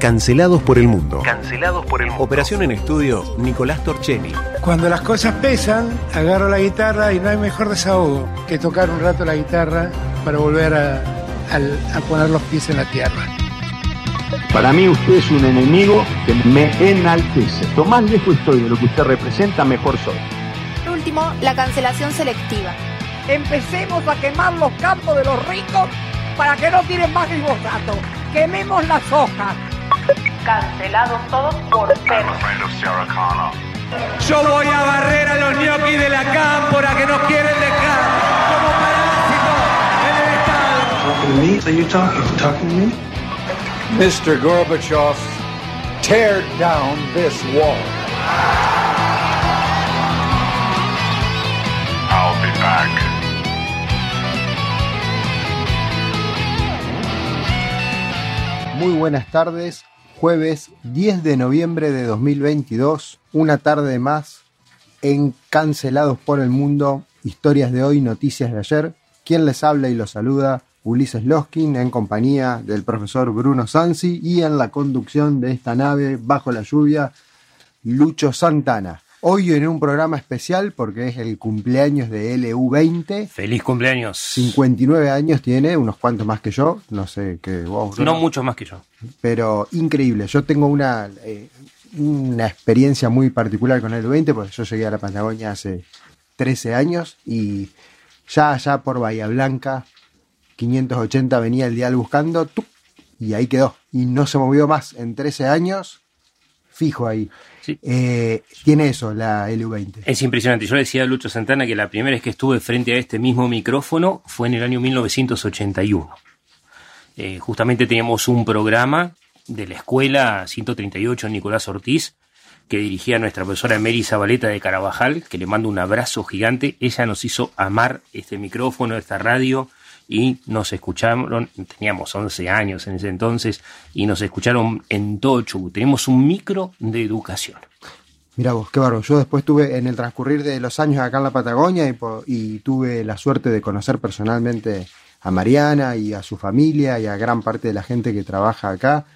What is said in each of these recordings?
Cancelados por el mundo. Cancelados por el mundo. Operación en estudio, Nicolás Torchelli. Cuando las cosas pesan, agarro la guitarra y no hay mejor desahogo que tocar un rato la guitarra para volver a, a- a poner los pies en la tierra. Para mí usted es un enemigo que me enaltece. Lo más lejos estoy de lo que usted representa, mejor soy. Por último, la cancelación selectiva. Empecemos a quemar los campos de los ricos para que no tiren más glifosato. Quememos las hojas. Cancelados todos por perros. Yo voy a barrer a los ñoquis de la cámpora que nos quieren dejar como parásitos en el Estado. Mr. Gorbachev, tear down this wall. I'll be back. Muy buenas tardes, jueves 10 de noviembre de 2022, una tarde más en Cancelados por el Mundo, historias de hoy, noticias de ayer. Quien les habla y los saluda, Ulises Loskin, en compañía del profesor Bruno Sansi y en la conducción de esta nave bajo la lluvia, Lucho Santana. Hoy en un programa especial porque es el cumpleaños de LU20. Feliz cumpleaños. 59 años tiene, unos cuantos más que yo, no sé qué vos. Bruno No mucho más que yo. pero increíble. Yo tengo una, eh, una experiencia muy particular con el 20 porque yo llegué a la Patagonia hace 13 años y ya allá por Bahía Blanca, 580 venía el dial buscando y ahí quedó. Y no se movió más en 13 años, fijo ahí. Sí. Eh, tiene eso, la LU20. Es impresionante. Yo le decía a Lucho Santana que la primera vez que estuve frente a este mismo micrófono fue en el año 1981. Eh, justamente teníamos un programa de la escuela 138 Nicolás Ortiz que dirigía nuestra profesora Mary Zabaleta de Carabajal, que le mando un abrazo gigante. Ella nos hizo amar este micrófono, esta radio, y nos escucharon, teníamos 11 años en ese entonces, y nos escucharon en todo Chubut. Tenemos un micro de educación. Mira vos, qué bárbaro. Yo después tuve, en el transcurrir de los años acá en la Patagonia, y, tuve la suerte de conocer personalmente a Mariana y a su familia y a gran parte de la gente que trabaja acá.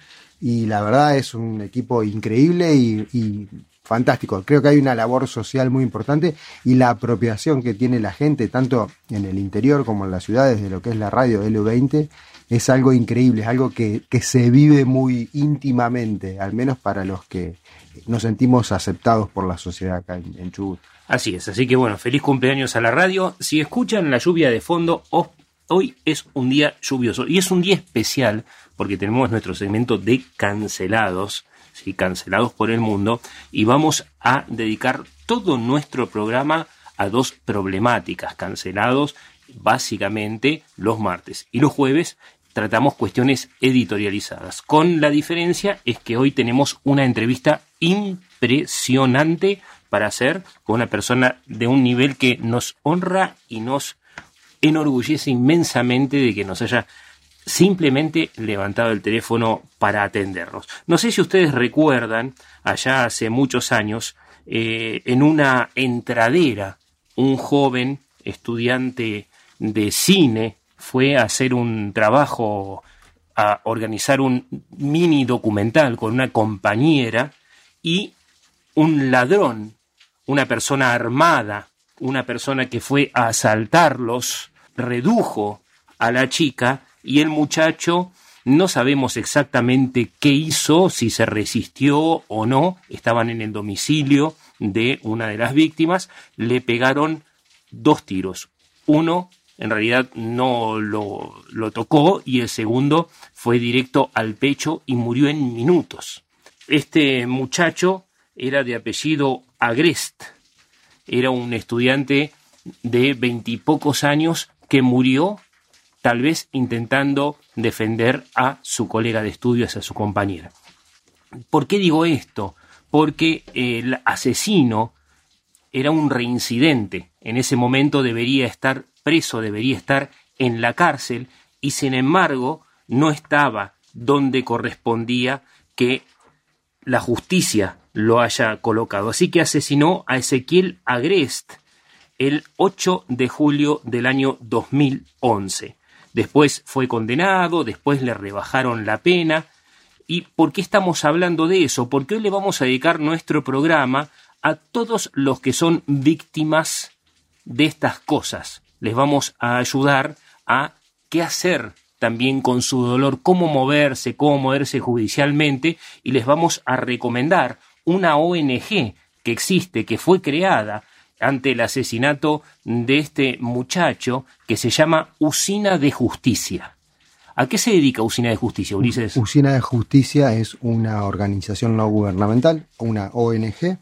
Y la verdad es un equipo increíble y fantástico. Creo que hay una labor social muy importante y la apropiación que tiene la gente, tanto en el interior como en las ciudades, de lo que es la radio L20, es algo increíble, es algo que, se vive muy íntimamente, al menos para los que nos sentimos aceptados por la sociedad acá en, Chubut. Así es, así que bueno, feliz cumpleaños a la radio. Si escuchan la lluvia de fondo, hoy es un día lluvioso y es un día especial porque tenemos nuestro segmento de cancelados, ¿sí? cancelados por el mundo, y vamos a dedicar todo nuestro programa a dos problemáticas, cancelados básicamente los martes y los jueves tratamos cuestiones editorializadas. Con la diferencia es que hoy tenemos una entrevista impresionante para hacer con una persona de un nivel que nos honra y nos enorgullece inmensamente de que nos haya simplemente levantado el teléfono para atendernos. No sé si ustedes recuerdan, allá hace muchos años, eh, en una entradera, un joven estudiante de cine fue a hacer un trabajo, a organizar un mini documental con una compañera y un ladrón, una persona armada, una persona que fue a asaltarlos, redujo a la chica y el muchacho no sabemos exactamente qué hizo, si se resistió o no, estaban en el domicilio de una de las víctimas, le pegaron dos tiros. Uno en realidad no lo, lo tocó y el segundo fue directo al pecho y murió en minutos. Este muchacho era de apellido Agrest, era un estudiante de veintipocos años que murió tal vez intentando defender a su colega de estudios, a su compañera. ¿Por qué digo esto? Porque el asesino era un reincidente. En ese momento debería estar preso, debería estar en la cárcel y sin embargo no estaba donde correspondía que la justicia lo haya colocado. Así que asesinó a Ezequiel Agrest el 8 de julio del año 2011. Después fue condenado, después le rebajaron la pena ¿Y por qué estamos hablando de eso? Porque hoy le vamos a dedicar nuestro programa a todos los que son víctimas de estas cosas. Les vamos a ayudar a qué hacer también con su dolor, cómo moverse, cómo moverse judicialmente y les vamos a recomendar una ONG que existe, que fue creada ante el asesinato de este muchacho que se llama Usina de Justicia. ¿A qué se dedica Usina de Justicia, Ulises? Usina de Justicia es una organización no gubernamental, una ONG,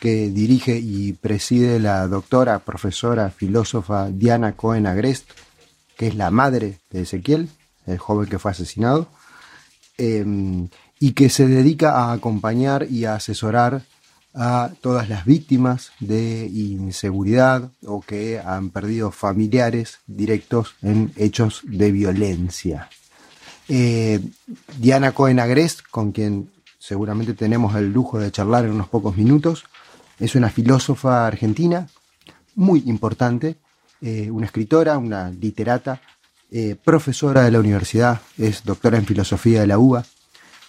que dirige y preside la doctora, profesora, filósofa Diana Cohen Agrest, que es la madre de Ezequiel, el joven que fue asesinado, em, y que se dedica a acompañar y a asesorar a todas las víctimas de inseguridad o que han perdido familiares directos en hechos de violencia. Eh, Diana Cohen Agrest, con quien seguramente tenemos el lujo de charlar en unos pocos minutos, es una filósofa argentina muy importante, eh, una escritora, una literata, eh, profesora de la universidad, es doctora en filosofía de la UBA,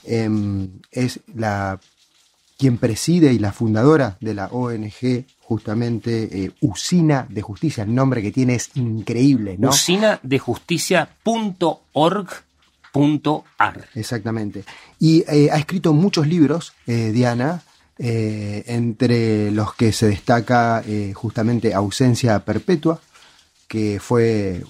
em, es la quien preside y la fundadora de la ONG justamente eh, Usina de Justicia, el nombre que tiene es increíble, ¿no? Usinadejusticia.org.ar. Exactamente. Y eh, ha escrito muchos libros, eh, Diana, entre los que se destaca justamente Ausencia Perpetua, que fue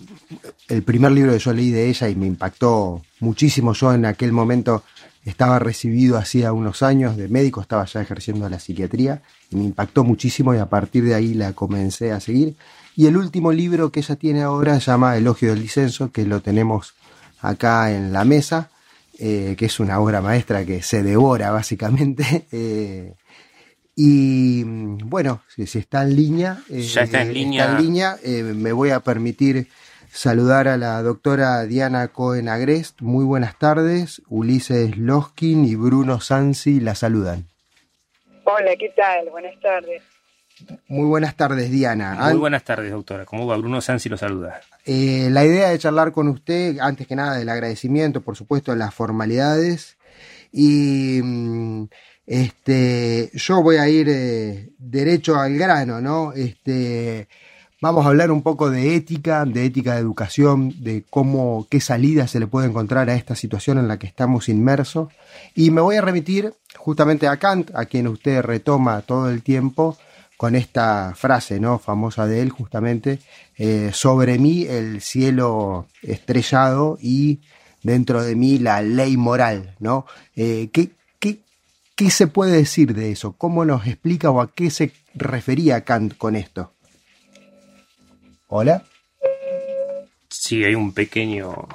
el primer libro que yo leí de ella y me impactó muchísimo. Yo en aquel momento estaba recibido hacía unos años de médico, estaba ya ejerciendo la psiquiatría y me impactó muchísimo y a partir de ahí la comencé a seguir. Y el último libro que ella tiene ahora se llama Elogio del Disenso, que lo tenemos acá en la mesa, eh, que es una obra maestra que se devora básicamente. Eh, y bueno, si, está en línea, eh, ya está en línea, está en línea me voy a permitir saludar a la doctora Diana Cohen Agrest. Muy buenas tardes. Ulises Loskin y Bruno Sansi la saludan. Hola, ¿qué tal? Buenas tardes. Muy buenas tardes, Diana. Muy buenas tardes, doctora. ¿Cómo va? Bruno Sansi lo saluda. Eh, la idea de charlar con usted, antes que nada, del agradecimiento, por supuesto, de las formalidades. Y mm, este, yo voy a ir eh, derecho al grano, ¿no? Este, Vamos a hablar un poco de ética, de ética de educación, de cómo, qué salida se le puede encontrar a esta situación en la que estamos inmersos. Y me voy a remitir justamente a Kant, a quien usted retoma todo el tiempo, con esta frase ¿no? famosa de él, justamente, eh, sobre mí el cielo estrellado y dentro de mí la ley moral. ¿no? Eh, ¿qué, qué, ¿Qué se puede decir de eso? ¿Cómo nos explica o a qué se refería Kant con esto? Hola. Sí, hay un pequeño...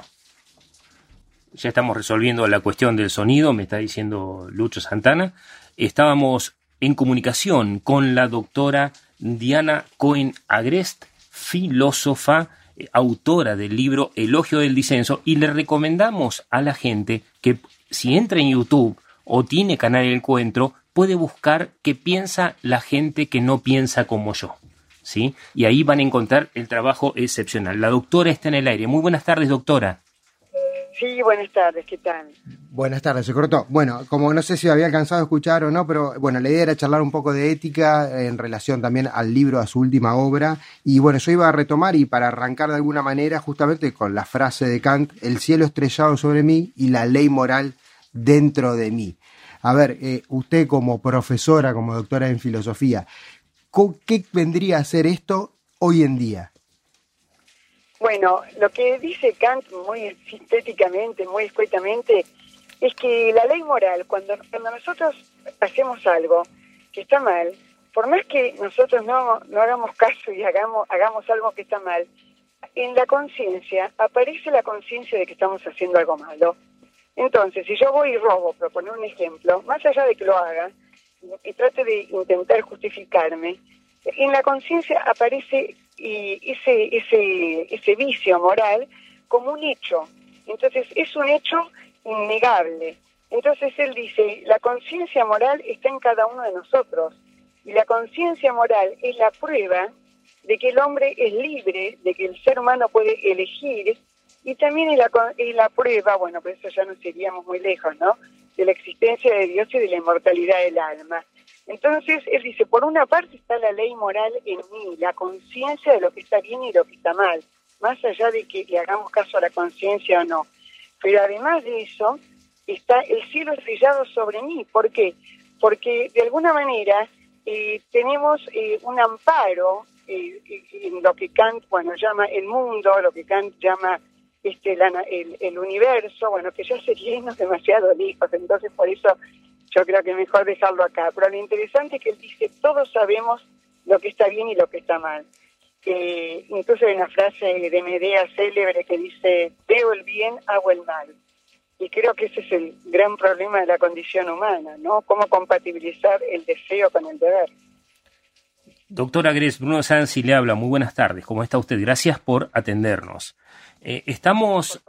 Ya estamos resolviendo la cuestión del sonido, me está diciendo Lucho Santana. Estábamos en comunicación con la doctora Diana Cohen Agrest, filósofa, autora del libro Elogio del Disenso, y le recomendamos a la gente que si entra en YouTube o tiene canal El Encuentro, puede buscar qué piensa la gente que no piensa como yo. ¿Sí? Y ahí van a encontrar el trabajo excepcional. La doctora está en el aire. Muy buenas tardes, doctora. Sí, buenas tardes, ¿qué tal? Buenas tardes, se cortó. Bueno, como no sé si había alcanzado a escuchar o no, pero bueno, la idea era charlar un poco de ética en relación también al libro, a su última obra. Y bueno, yo iba a retomar y para arrancar de alguna manera justamente con la frase de Kant, el cielo estrellado sobre mí y la ley moral dentro de mí. A ver, eh, usted como profesora, como doctora en filosofía, ¿Qué vendría a ser esto hoy en día? Bueno, lo que dice Kant muy sintéticamente, muy escuetamente, es que la ley moral, cuando, cuando nosotros hacemos algo que está mal, por más que nosotros no, no hagamos caso y hagamos, hagamos algo que está mal, en la conciencia aparece la conciencia de que estamos haciendo algo malo. Entonces, si yo voy y robo, por poner un ejemplo, más allá de que lo haga, y trate de intentar justificarme, en la conciencia aparece ese, ese, ese vicio moral como un hecho. Entonces es un hecho innegable. Entonces él dice, la conciencia moral está en cada uno de nosotros. Y la conciencia moral es la prueba de que el hombre es libre, de que el ser humano puede elegir. Y también es la, es la prueba, bueno, por eso ya no seríamos muy lejos, ¿no? De la existencia de Dios y de la inmortalidad del alma. Entonces, él dice, por una parte está la ley moral en mí, la conciencia de lo que está bien y lo que está mal, más allá de que le hagamos caso a la conciencia o no. Pero además de eso, está el cielo estrellado sobre mí. ¿Por qué? Porque de alguna manera eh, tenemos eh, un amparo eh, en lo que Kant bueno llama el mundo, lo que Kant llama este el, el universo, bueno que ya seríamos demasiado lejos, entonces por eso yo creo que mejor dejarlo acá. Pero lo interesante es que él dice todos sabemos lo que está bien y lo que está mal. incluso hay una frase de Medea célebre que dice veo el bien, hago el mal. Y creo que ese es el gran problema de la condición humana, ¿no? Cómo compatibilizar el deseo con el deber. Doctora Gres, Bruno Sansi le habla. Muy buenas tardes. ¿Cómo está usted? Gracias por atendernos. Eh, estamos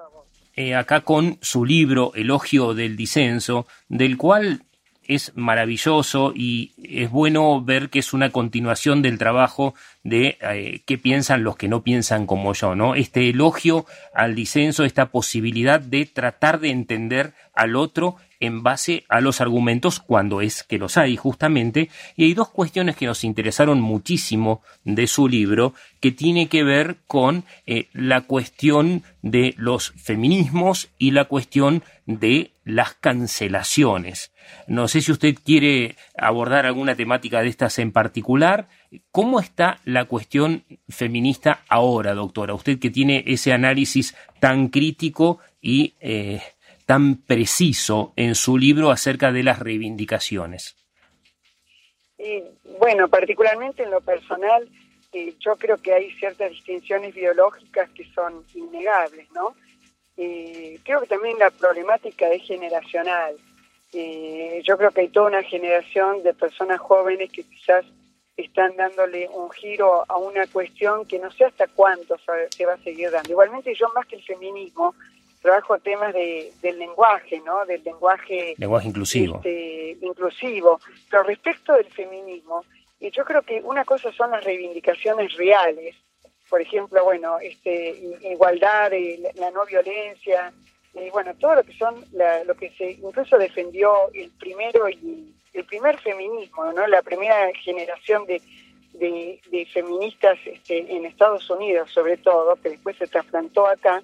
eh, acá con su libro Elogio del Disenso, del cual es maravilloso y es bueno ver que es una continuación del trabajo de eh, qué piensan los que no piensan como yo, ¿no? Este elogio al disenso, esta posibilidad de tratar de entender al otro en base a los argumentos cuando es que los hay justamente. Y hay dos cuestiones que nos interesaron muchísimo de su libro que tiene que ver con eh, la cuestión de los feminismos y la cuestión de las cancelaciones. No sé si usted quiere abordar alguna temática de estas en particular. ¿Cómo está la cuestión feminista ahora, doctora? Usted que tiene ese análisis tan crítico y eh, tan preciso en su libro acerca de las reivindicaciones? bueno, particularmente en lo personal, eh, yo creo que hay ciertas distinciones biológicas que son innegables, ¿no? Eh, creo que también la problemática es generacional. Eh, yo creo que hay toda una generación de personas jóvenes que quizás están dándole un giro a una cuestión que no sé hasta cuánto se va a seguir dando. Igualmente yo más que el feminismo, trabajo temas de, del lenguaje, ¿no? Del lenguaje... Lenguaje inclusivo. Este, inclusivo. Pero respecto del feminismo, y yo creo que una cosa son las reivindicaciones reales, por ejemplo, bueno, este, igualdad, la no violencia, y bueno, todo lo que son, lo que se incluso defendió el primero y el primer feminismo, ¿no? La primera generación de, feministas este, en Estados Unidos, sobre todo, que después se trasplantó acá,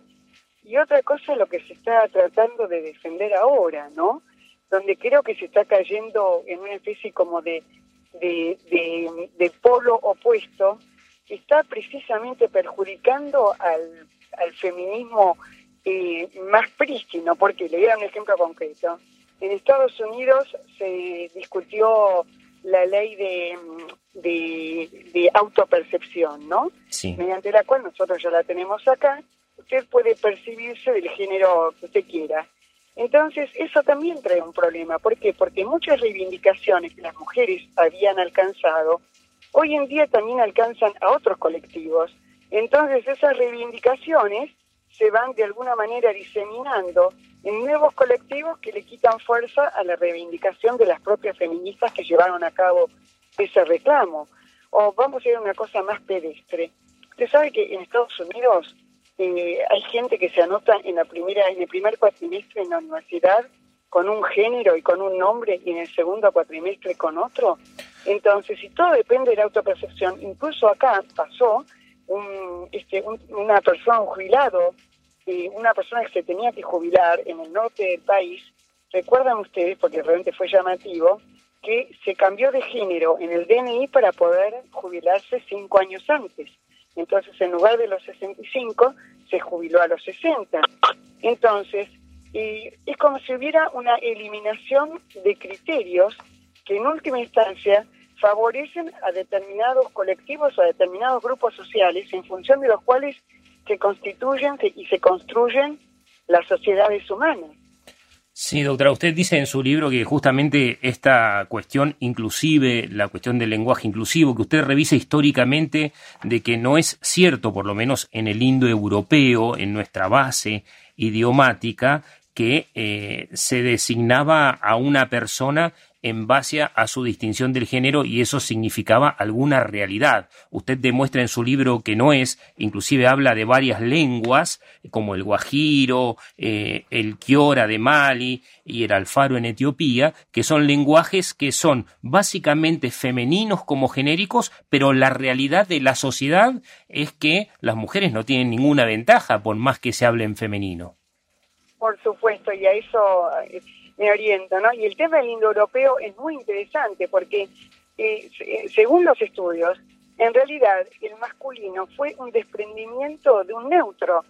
y otra cosa es lo que se está tratando de defender ahora, ¿no? Donde creo que se está cayendo en una especie como de, polo opuesto está precisamente perjudicando al, feminismo eh, más prístino, porque le voy un ejemplo concreto. En Estados Unidos se discutió la ley de, de, de autopercepción, ¿no? Sí. Mediante la cual nosotros ya la tenemos acá, usted puede percibirse del género que usted quiera. Entonces, eso también trae un problema. ¿Por qué? Porque muchas reivindicaciones que las mujeres habían alcanzado, hoy en día también alcanzan a otros colectivos. Entonces, esas reivindicaciones se van de alguna manera diseminando en nuevos colectivos que le quitan fuerza a la reivindicación de las propias feministas que llevaron a cabo ese reclamo. O vamos a ir a una cosa más pedestre. Usted sabe que en Estados Unidos eh, hay gente que se anota en la primera, en el primer cuatrimestre en la universidad con un género y con un nombre y en el segundo cuatrimestre con otro. Entonces, si todo depende de la autopercepción, incluso acá pasó un, este, una persona, un jubilado, una persona que se tenía que jubilar en el norte del país, recuerdan ustedes, porque realmente fue llamativo, que se cambió de género en el DNI para poder jubilarse cinco años antes. Entonces, en lugar de los 65, se jubiló a los 60. Entonces, y es como si hubiera una eliminación de criterios que en última instancia favorecen a determinados colectivos o a determinados grupos sociales en función de los cuales se constituyen y se construyen las sociedades humanas. Sí, doctora, usted dice en su libro que justamente esta cuestión inclusive, la cuestión del lenguaje inclusivo, que usted revisa históricamente de que no es cierto, por lo menos en el indoeuropeo, en nuestra base idiomática, que eh, se designaba a una persona en base a su distinción del género y eso significaba alguna realidad. Usted demuestra en su libro que no es, inclusive habla de varias lenguas, como el guajiro, eh, el kiora de Mali y el alfaro en Etiopía, que son lenguajes que son básicamente femeninos como genéricos, pero la realidad de la sociedad es que las mujeres no tienen ninguna ventaja por más que se hable en femenino. Por supuesto, y a eso me oriento, ¿no? Y el tema del indoeuropeo es muy interesante porque, eh, según los estudios, en realidad el masculino fue un desprendimiento de un neutro.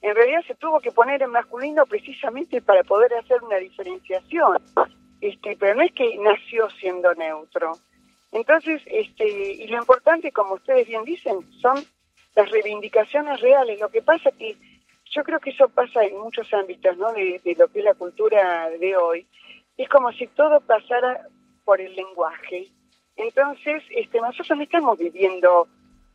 En realidad se tuvo que poner en masculino precisamente para poder hacer una diferenciación. Este, pero no es que nació siendo neutro. Entonces, este, y lo importante, como ustedes bien dicen, son las reivindicaciones reales. Lo que pasa que yo creo que eso pasa en muchos ámbitos, ¿no? De, lo que es la cultura de hoy. Es como si todo pasara por el lenguaje. Entonces, este, nosotros no estamos viviendo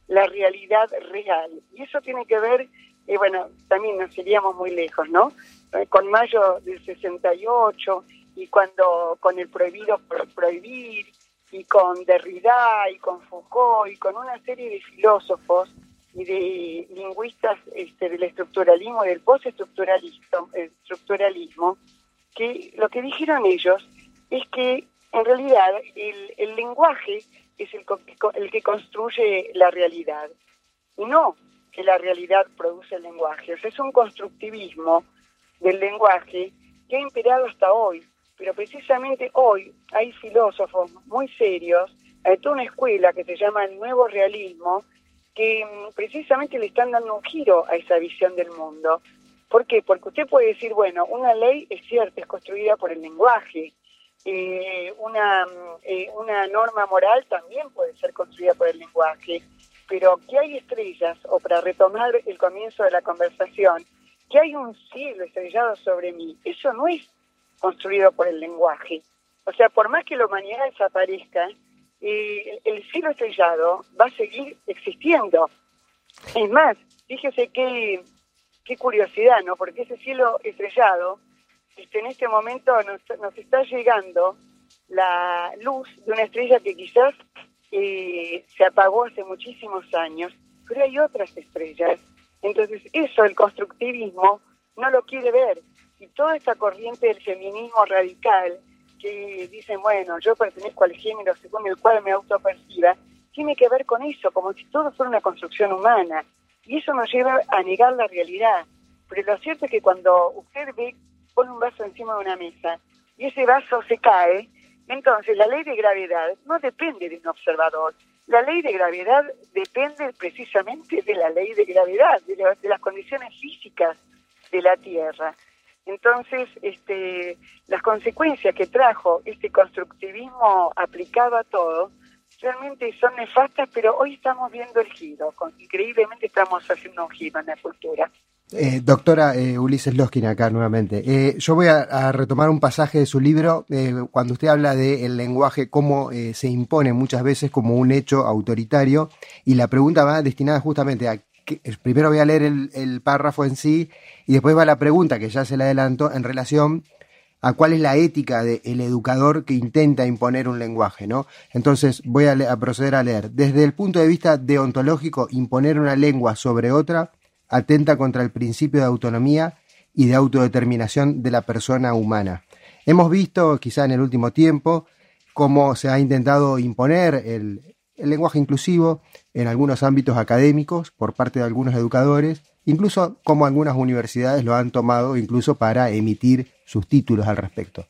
la realidad real. Y eso tiene que ver, y bueno, también nos iríamos muy lejos, ¿no? Eh, con Mayo del 68 y cuando con el prohibido por prohibir y con Derrida y con Foucault y con una serie de filósofos y de lingüistas este, del estructuralismo, del postestructuralismo, que lo que dijeron ellos es que en realidad el, el lenguaje es el, el que construye la realidad, y no que la realidad produce el lenguaje. O sea, es un constructivismo del lenguaje que ha imperado hasta hoy. Pero precisamente hoy hay filósofos muy serios, hay toda una escuela que se llama el nuevo realismo, que mm, precisamente le están dando un giro a esa visión del mundo. ¿Por qué? Porque usted puede decir, bueno, una ley es cierta, es construida por el lenguaje. Eh, una, mm, eh, una norma moral también puede ser construida por el lenguaje. Pero que hay estrellas, o para retomar el comienzo de la conversación, que hay un cielo estrellado sobre mí, eso no es construido por el lenguaje. O sea, por más que la humanidad desaparezca, el cielo estrellado va a seguir existiendo. Es más, fíjese qué, qué curiosidad, ¿no? Porque ese cielo estrellado, este, en este momento nos, nos está llegando la luz de una estrella que quizás eh, se apagó hace muchísimos años, pero hay otras estrellas. Entonces, eso el constructivismo no lo quiere ver. Y toda esta corriente del feminismo radical que dicen, bueno, yo pertenezco al género según el cual me autoperciba, tiene que ver con eso, como si todo fuera una construcción humana. Y eso nos lleva a negar la realidad. Pero lo cierto es que cuando usted ve, pone un vaso encima de una mesa y ese vaso se cae, entonces la ley de gravedad no depende de un observador. La ley de gravedad depende precisamente de la ley de gravedad, de, de las condiciones físicas de la Tierra. Entonces, este, las consecuencias que trajo este constructivismo aplicado a todo realmente son nefastas, pero hoy estamos viendo el giro. increíblemente estamos haciendo un giro en la cultura. Eh, doctora eh, Ulises Loskin acá nuevamente. Eh, yo voy a, retomar un pasaje de su libro cuando usted habla del lenguaje, cómo se impone muchas veces como un hecho autoritario y la pregunta va destinada justamente a primero voy a leer el, párrafo en sí y después va la pregunta que ya se la adelanto en relación a cuál es la ética del educador que intenta imponer un lenguaje, ¿no? Entonces voy a, a, proceder a leer. Desde el punto de vista deontológico, imponer una lengua sobre otra atenta contra el principio de autonomía y de autodeterminación de la persona humana. Hemos visto, quizá en el último tiempo, cómo se ha intentado imponer el, el lenguaje inclusivo en algunos ámbitos académicos por parte de algunos educadores, incluso como algunas universidades lo han tomado incluso para emitir sus títulos al respecto.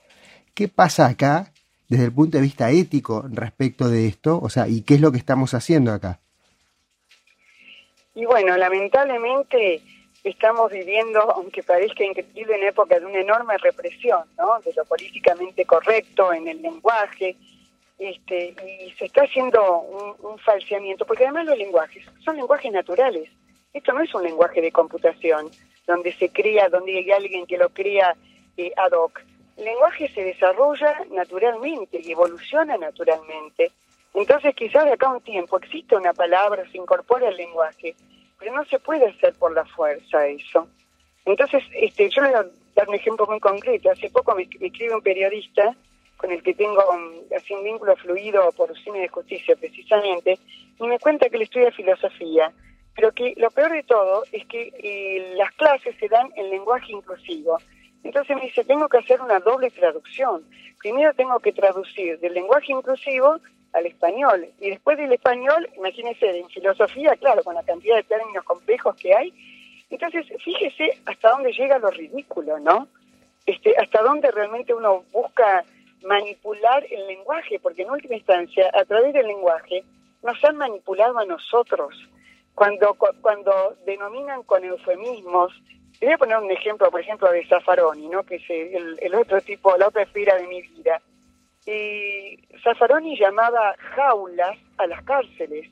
¿Qué pasa acá desde el punto de vista ético respecto de esto? O sea, ¿y qué es lo que estamos haciendo acá? Y bueno, lamentablemente estamos viviendo, aunque parezca increíble, en época de una enorme represión, ¿no? De lo políticamente correcto en el lenguaje, este, y se está haciendo un, falseamiento, porque además los lenguajes son lenguajes naturales. Esto no es un lenguaje de computación, donde se cría, donde hay alguien que lo cría eh, ad hoc. El lenguaje se desarrolla naturalmente y evoluciona naturalmente. Entonces, quizás de acá a un tiempo existe una palabra, se incorpora al lenguaje, pero no se puede hacer por la fuerza eso. Entonces, este, yo le dar un ejemplo muy concreto. Hace poco me escribe un periodista con el que tengo um, así un vínculo fluido por cine de justicia precisamente, y me cuenta que él estudia filosofía, pero que lo peor de todo es que eh, las clases se dan en lenguaje inclusivo. Entonces me dice, tengo que hacer una doble traducción. Primero tengo que traducir del lenguaje inclusivo al español, y después del español, imagínense, en filosofía, claro, con la cantidad de términos complejos que hay, entonces fíjese hasta dónde llega lo ridículo, ¿no? Este, hasta dónde realmente uno busca manipular el lenguaje, porque en última instancia, a través del lenguaje, nos han manipulado a nosotros. Cuando, cuando denominan con eufemismos, voy a poner un ejemplo, por ejemplo, de Zaffaroni, ¿no? que es el, el otro tipo, la otra esfera de mi vida. Y Zaffaroni llamaba jaulas a las cárceles.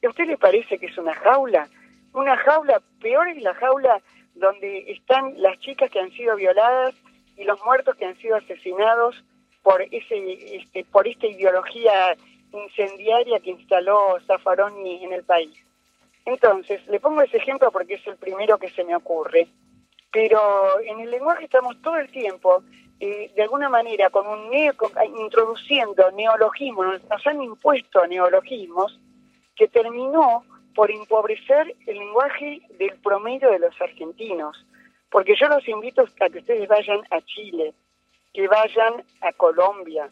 ¿Y a usted le parece que es una jaula? Una jaula, peor es la jaula donde están las chicas que han sido violadas y los muertos que han sido asesinados por ese este, por esta ideología incendiaria que instaló Zaffaroni en el país. Entonces, le pongo ese ejemplo porque es el primero que se me ocurre. Pero en el lenguaje estamos todo el tiempo, eh, de alguna manera, con un neo, introduciendo neologismos, nos han impuesto neologismos que terminó por empobrecer el lenguaje del promedio de los argentinos. Porque yo los invito a que ustedes vayan a Chile, que vayan a Colombia,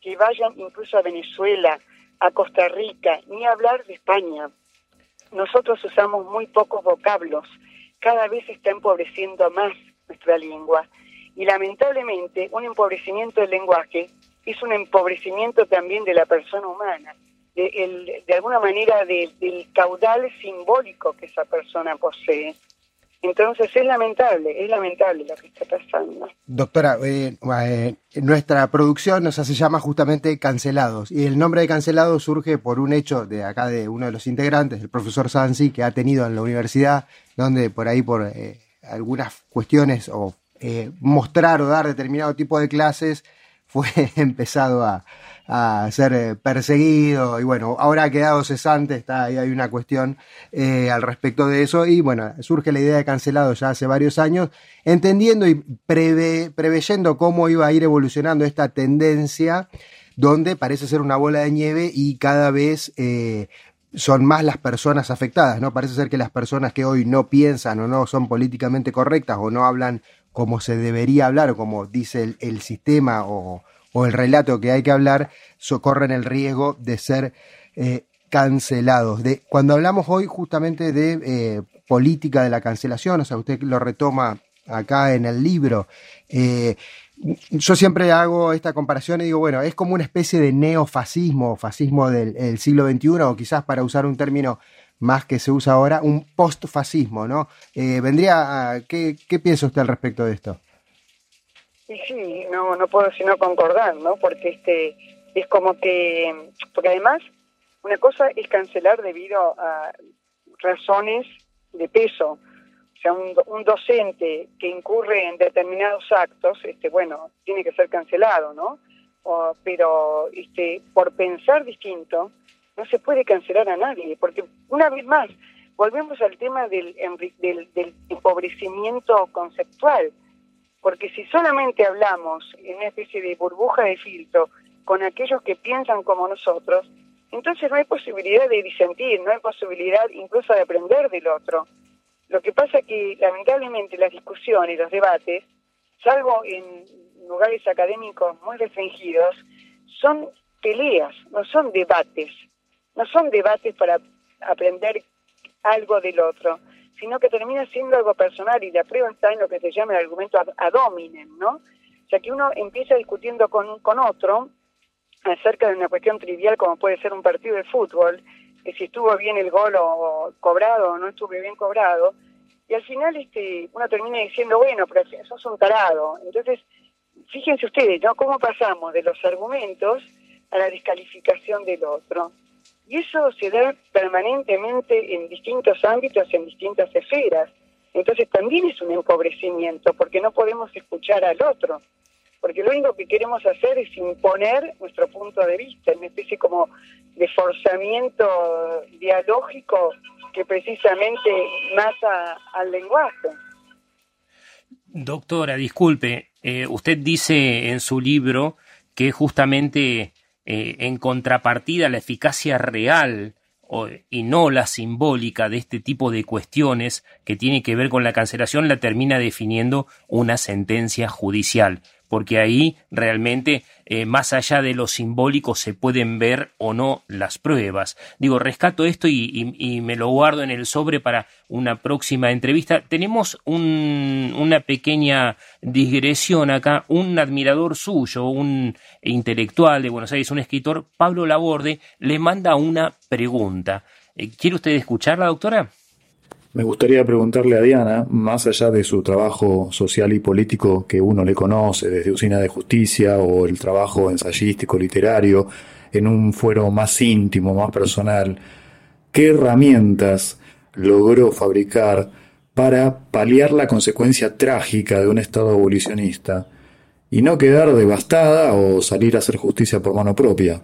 que vayan incluso a Venezuela, a Costa Rica, ni hablar de España. Nosotros usamos muy pocos vocablos, cada vez está empobreciendo más nuestra lengua y lamentablemente un empobrecimiento del lenguaje es un empobrecimiento también de la persona humana, de, de alguna manera del caudal simbólico que esa persona posee. Entonces es lamentable, es lamentable lo que está pasando. Doctora, eh, eh, nuestra producción nos hace llama justamente Cancelados y el nombre de Cancelados surge por un hecho de acá de uno de los integrantes, el profesor Sansi, que ha tenido en la universidad, donde por ahí por eh, algunas cuestiones o mostrar o dar determinado tipo de clases fue empezado a, a ser eh, perseguido y bueno, ahora ha quedado cesante, está ahí hay una cuestión eh, al respecto de eso y bueno, surge la idea de cancelado ya hace varios años, entendiendo y preveyendo cómo iba a ir evolucionando esta tendencia donde parece ser una bola de nieve y cada vez eh, son más las personas afectadas, ¿no? Parece ser que las personas que hoy no piensan o no son políticamente correctas o no hablan como se debería hablar o como dice el, sistema o, el relato que hay que hablar socorren el riesgo de ser eh, cancelados. Cuando hablamos hoy justamente de eh, política de la cancelación, o sea, usted lo retoma acá en el libro, eh, yo siempre hago esta comparación y digo, bueno, es como una especie de neofascismo, fascismo del siglo XXI, o quizás para usar un término más que se usa ahora, un postfascismo, ¿no? vendría a, ¿qué, ¿Qué piensa usted al respecto de esto? Sí, sí, no, no puedo sino concordar, ¿no? Porque este es como que, porque además una cosa es cancelar debido a razones de peso. O sea, un, docente que incurre en determinados actos, este, bueno, tiene que ser cancelado, ¿no? Pero este, por pensar distinto, no se puede cancelar a nadie, porque una vez más, volvemos al tema del, del, empobrecimiento conceptual porque si solamente hablamos en una especie de burbuja de filtro con aquellos que piensan como nosotros, entonces no hay posibilidad de disentir, no hay posibilidad incluso de aprender del otro. Lo que pasa es que lamentablemente las discusiones, los debates, salvo en lugares académicos muy restringidos, son peleas, no son debates, no son debates para aprender algo del otro, sino que termina siendo algo personal y la prueba está en lo que se llama el argumento ad, hominem, ¿no? O sea, que uno empieza discutiendo con, con otro acerca de una cuestión trivial como puede ser un partido de fútbol, que si estuvo bien el gol o cobrado o no estuvo bien cobrado, y al final este uno termina diciendo, bueno, pero eso es un tarado. Entonces, fíjense ustedes, ¿no? Cómo pasamos de los argumentos a la descalificación del otro. Y eso se da permanentemente en distintos ámbitos, en distintas esferas. Entonces también es un empobrecimiento, porque no podemos escuchar al otro, porque lo único que queremos hacer es imponer nuestro punto de vista, una especie como de forzamiento dialógico que precisamente mata al lenguaje. Doctora, disculpe, eh, usted dice en su libro que justamente eh, en contrapartida la eficacia real o, y no la simbólica de este tipo de cuestiones que tiene que ver con la cancelación la termina definiendo una sentencia judicial porque ahí realmente, eh, más allá de lo simbólico, se pueden ver o no las pruebas. Digo, rescato esto y, me lo guardo en el sobre para una próxima entrevista. Tenemos una pequeña digresión acá. Un admirador suyo, un intelectual de Buenos Aires, un escritor, Pablo Laborde, le manda una pregunta. Eh, ¿Quiere usted escucharla, doctora? Me gustaría preguntarle a Diana, más allá de su trabajo social y político que uno le conoce desde Usina de Justicia o el trabajo ensayístico literario, en un fuero más íntimo, más personal, ¿qué herramientas logró fabricar para paliar la consecuencia trágica de un Estado abolicionista y no quedar devastada o salir a hacer justicia por mano propia?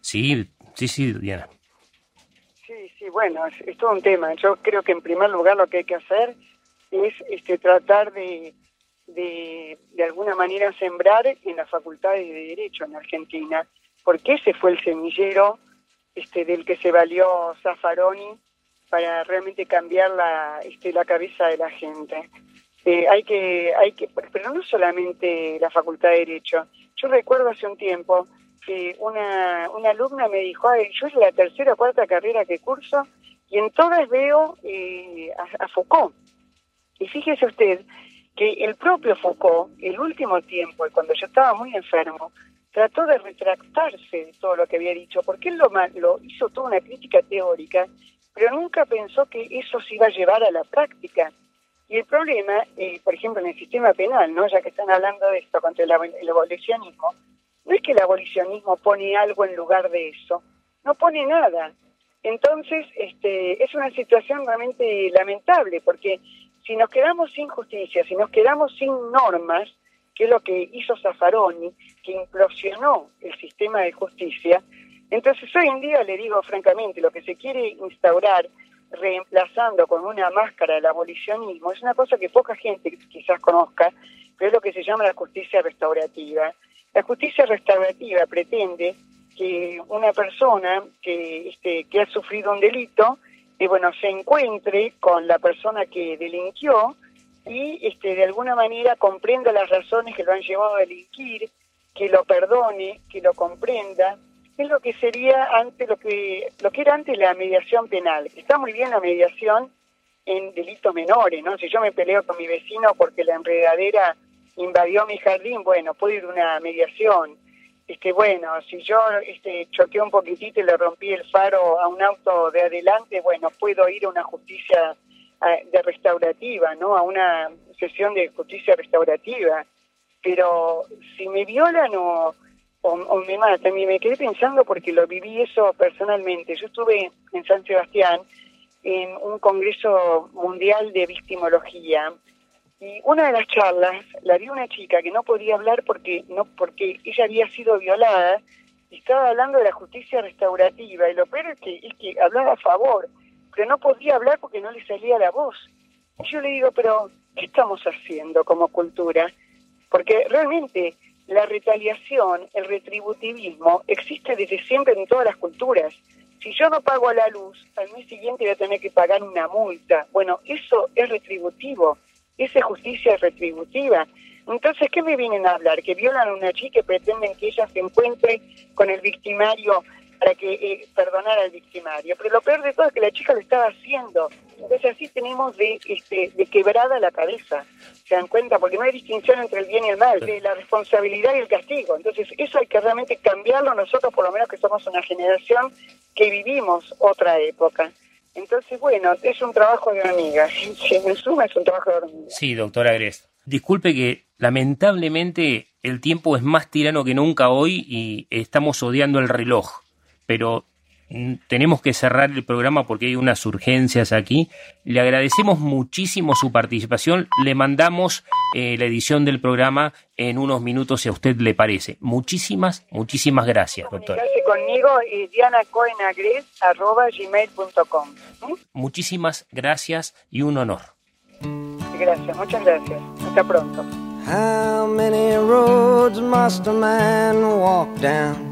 Sí, sí, sí, Diana. Sí, sí, bueno, es, todo un tema. Yo creo que en primer lugar lo que hay que hacer es este, tratar de, de, de alguna manera sembrar en las facultades de Derecho en Argentina, porque ese fue el semillero este, del que se valió Zaffaroni para realmente cambiar la, este, la cabeza de la gente. Eh, hay que, hay que, pero no solamente la Facultad de Derecho. Yo recuerdo hace un tiempo que una, una alumna me dijo, Ay, yo es la tercera o cuarta carrera que curso y en todas veo eh, a, Foucault. Y fíjese usted que el propio Foucault, el último tiempo, cuando yo estaba muy enfermo, trató de retractarse de todo lo que había dicho, porque él lo, lo hizo toda una crítica teórica, pero nunca pensó que eso se iba a llevar a la práctica. Y el problema, eh, por ejemplo, en el sistema penal, ¿no? ya que están hablando de esto contra el, el abolicionismo, no es que el abolicionismo pone algo en lugar de eso, no pone nada. Entonces, este, es una situación realmente lamentable, porque si nos quedamos sin justicia, si nos quedamos sin normas, que es lo que hizo Zaffaroni, que implosionó el sistema de justicia, entonces hoy en día le digo francamente, lo que se quiere instaurar reemplazando con una máscara el abolicionismo es una cosa que poca gente quizás conozca, pero es lo que se llama la justicia restaurativa. La justicia restaurativa pretende que una persona que, este, que ha sufrido un delito, eh, bueno, se encuentre con la persona que delinquió y este, de alguna manera comprenda las razones que lo han llevado a delinquir, que lo perdone, que lo comprenda. Es lo que sería antes lo que lo que era antes la mediación penal. Está muy bien la mediación en delitos menores, ¿no? Si yo me peleo con mi vecino porque la enredadera invadió mi jardín, bueno, puedo ir a una mediación. Este, bueno, si yo este, choqué un poquitito y le rompí el faro a un auto de adelante, bueno, puedo ir a una justicia de restaurativa, ¿no? A una sesión de justicia restaurativa. Pero si me violan o, o, me matan, y me quedé pensando porque lo viví eso personalmente. Yo estuve en San Sebastián en un congreso mundial de victimología y una de las charlas la dio una chica que no podía hablar porque no porque ella había sido violada y estaba hablando de la justicia restaurativa y lo peor es que, es que hablaba a favor, pero no podía hablar porque no le salía la voz. Y yo le digo, pero ¿qué estamos haciendo como cultura? Porque realmente la retaliación, el retributivismo existe desde siempre en todas las culturas. Si yo no pago la luz, al mes siguiente voy a tener que pagar una multa. Bueno, eso es retributivo esa justicia retributiva. Entonces, ¿qué me vienen a hablar? Que violan a una chica y pretenden que ella se encuentre con el victimario para que eh, perdonar al victimario. Pero lo peor de todo es que la chica lo estaba haciendo. Entonces así tenemos de, este, de quebrada la cabeza. ¿Se dan cuenta? Porque no hay distinción entre el bien y el mal, de la responsabilidad y el castigo. Entonces eso hay que realmente cambiarlo nosotros, por lo menos que somos una generación que vivimos otra época. Entonces, bueno, es un trabajo de amiga. En suma, es un trabajo de hormiga. Sí, doctora Gres. Disculpe que lamentablemente el tiempo es más tirano que nunca hoy y estamos odiando el reloj. Pero tenemos que cerrar el programa porque hay unas urgencias aquí. Le agradecemos muchísimo su participación. Le mandamos eh, la edición del programa en unos minutos, si a usted le parece. Muchísimas, muchísimas gracias, doctor. conmigo y dianacoenagres.com. Muchísimas gracias y un honor. Gracias, muchas gracias. Hasta pronto. How many roads must a man walk down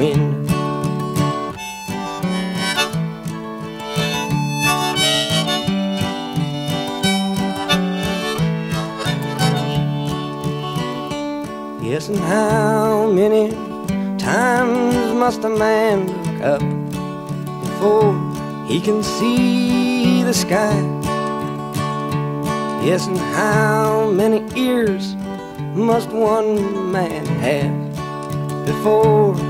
wind. Yes, and how many times must a man look up before he can see the sky? Yes, and how many ears must one man have before